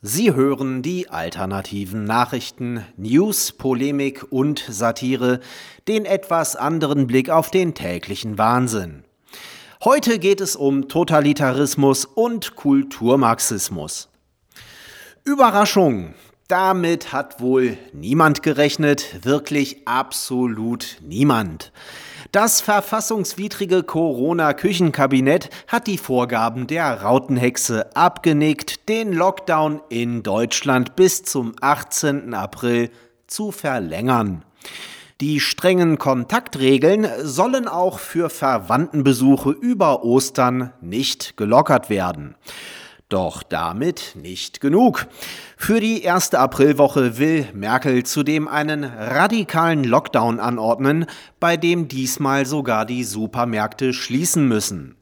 Sie hören die alternativen Nachrichten, News, Polemik und Satire, den etwas anderen Blick auf den täglichen Wahnsinn. Heute geht es um Totalitarismus und Kulturmarxismus. Überraschung! Damit hat wohl niemand gerechnet, wirklich absolut niemand. Das verfassungswidrige Corona-Küchenkabinett hat die Vorgaben der Rautenhexe abgenickt, den Lockdown in Deutschland bis zum 18. April zu verlängern. Die strengen Kontaktregeln sollen auch für Verwandtenbesuche über Ostern nicht gelockert werden. Doch damit nicht genug. Für die erste Aprilwoche will Merkel zudem einen radikalen Lockdown anordnen, bei dem diesmal sogar die Supermärkte schließen müssen.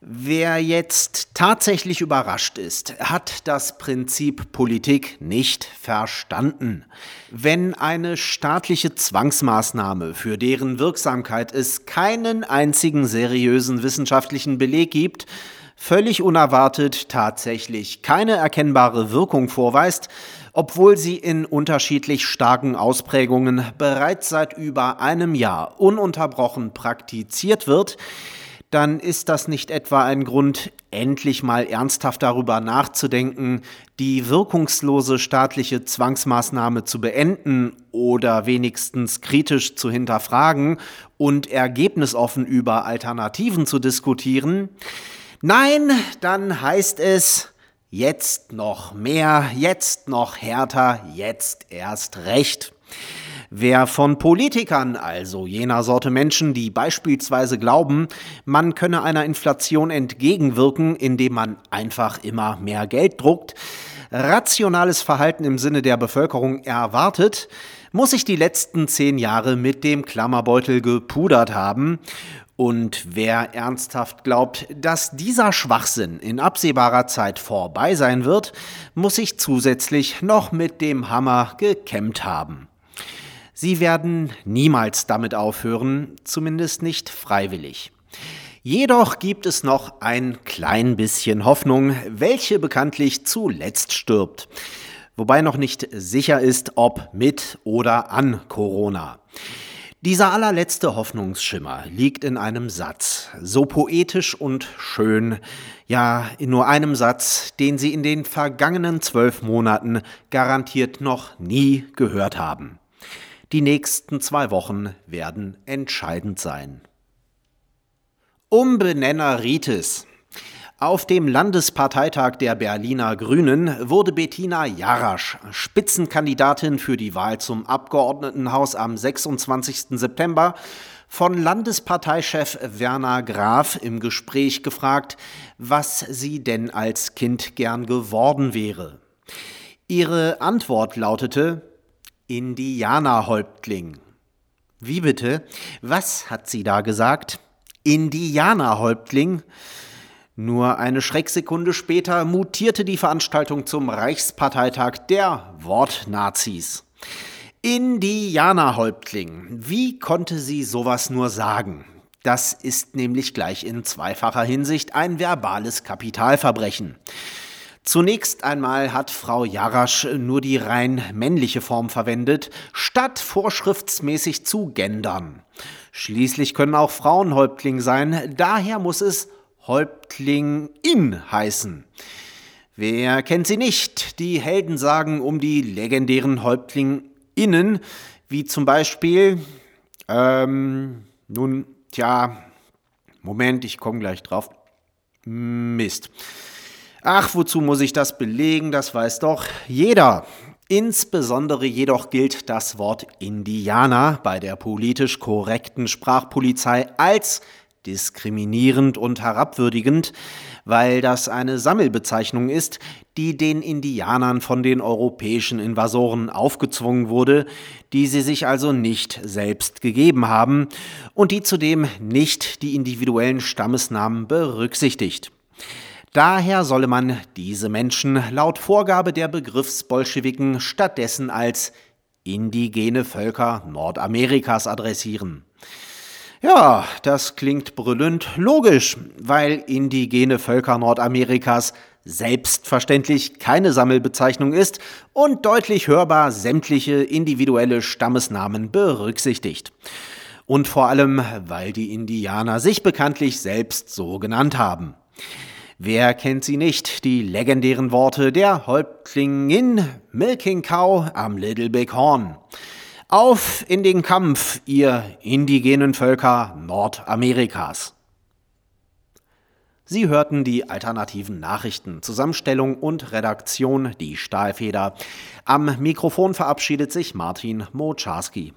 Wer jetzt tatsächlich überrascht ist, hat das Prinzip Politik nicht verstanden. Wenn eine staatliche Zwangsmaßnahme, für deren Wirksamkeit es keinen einzigen seriösen wissenschaftlichen Beleg gibt, völlig unerwartet tatsächlich keine erkennbare Wirkung vorweist, obwohl sie in unterschiedlich starken Ausprägungen bereits seit über einem Jahr ununterbrochen praktiziert wird, dann ist das nicht etwa ein Grund, endlich mal ernsthaft darüber nachzudenken, die wirkungslose staatliche Zwangsmaßnahme zu beenden oder wenigstens kritisch zu hinterfragen und ergebnisoffen über Alternativen zu diskutieren? Nein, dann heißt es jetzt noch mehr, jetzt noch härter, jetzt erst recht. Wer von Politikern, also jener Sorte Menschen, die beispielsweise glauben, man könne einer Inflation entgegenwirken, indem man einfach immer mehr Geld druckt, rationales Verhalten im Sinne der Bevölkerung erwartet, muss sich die letzten zehn Jahre mit dem Klammerbeutel gepudert haben und wer ernsthaft glaubt, dass dieser Schwachsinn in absehbarer Zeit vorbei sein wird, muss sich zusätzlich noch mit dem Hammer gekämmt haben. Sie werden niemals damit aufhören, zumindest nicht freiwillig. Jedoch gibt es noch ein klein bisschen Hoffnung, welche bekanntlich zuletzt stirbt. Wobei noch nicht sicher ist, ob mit oder an Corona. Dieser allerletzte Hoffnungsschimmer liegt in einem Satz, so poetisch und schön, ja in nur einem Satz, den Sie in den vergangenen zwölf Monaten garantiert noch nie gehört haben. Die nächsten zwei Wochen werden entscheidend sein. Umbenenneritis. Auf dem Landesparteitag der Berliner Grünen wurde Bettina Jarasch, Spitzenkandidatin für die Wahl zum Abgeordnetenhaus am 26. September, von Landesparteichef Werner Graf im Gespräch gefragt, was sie denn als Kind gern geworden wäre. Ihre Antwort lautete Indianerhäuptling. Wie bitte? Was hat sie da gesagt? Indianerhäuptling? Nur eine Schrecksekunde später mutierte die Veranstaltung zum Reichsparteitag der Wortnazis. Indianerhäuptling. Wie konnte sie sowas nur sagen? Das ist nämlich gleich in zweifacher Hinsicht ein verbales Kapitalverbrechen. Zunächst einmal hat Frau Jarasch nur die rein männliche Form verwendet, statt vorschriftsmäßig zu gendern. Schließlich können auch Frauen Häuptling sein, daher muss es Häuptlingin heißen. Wer kennt sie nicht? Die Helden sagen um die legendären Häuptlinginnen, wie zum Beispiel, ähm, nun, tja, Moment, ich komme gleich drauf. Mist. Ach, wozu muss ich das belegen? Das weiß doch jeder. Insbesondere jedoch gilt das Wort Indianer bei der politisch korrekten Sprachpolizei als diskriminierend und herabwürdigend, weil das eine Sammelbezeichnung ist, die den Indianern von den europäischen Invasoren aufgezwungen wurde, die sie sich also nicht selbst gegeben haben und die zudem nicht die individuellen Stammesnamen berücksichtigt. Daher solle man diese Menschen laut Vorgabe der Begriffsbolschewiken stattdessen als indigene Völker Nordamerikas adressieren. Ja, das klingt brüllend logisch, weil indigene Völker Nordamerikas selbstverständlich keine Sammelbezeichnung ist und deutlich hörbar sämtliche individuelle Stammesnamen berücksichtigt. Und vor allem, weil die Indianer sich bekanntlich selbst so genannt haben. Wer kennt sie nicht, die legendären Worte der Häuptlingin Milking Cow am Little Big Horn. Auf in den Kampf, ihr indigenen Völker Nordamerikas. Sie hörten die alternativen Nachrichten, Zusammenstellung und Redaktion, die Stahlfeder. Am Mikrofon verabschiedet sich Martin Moczarski.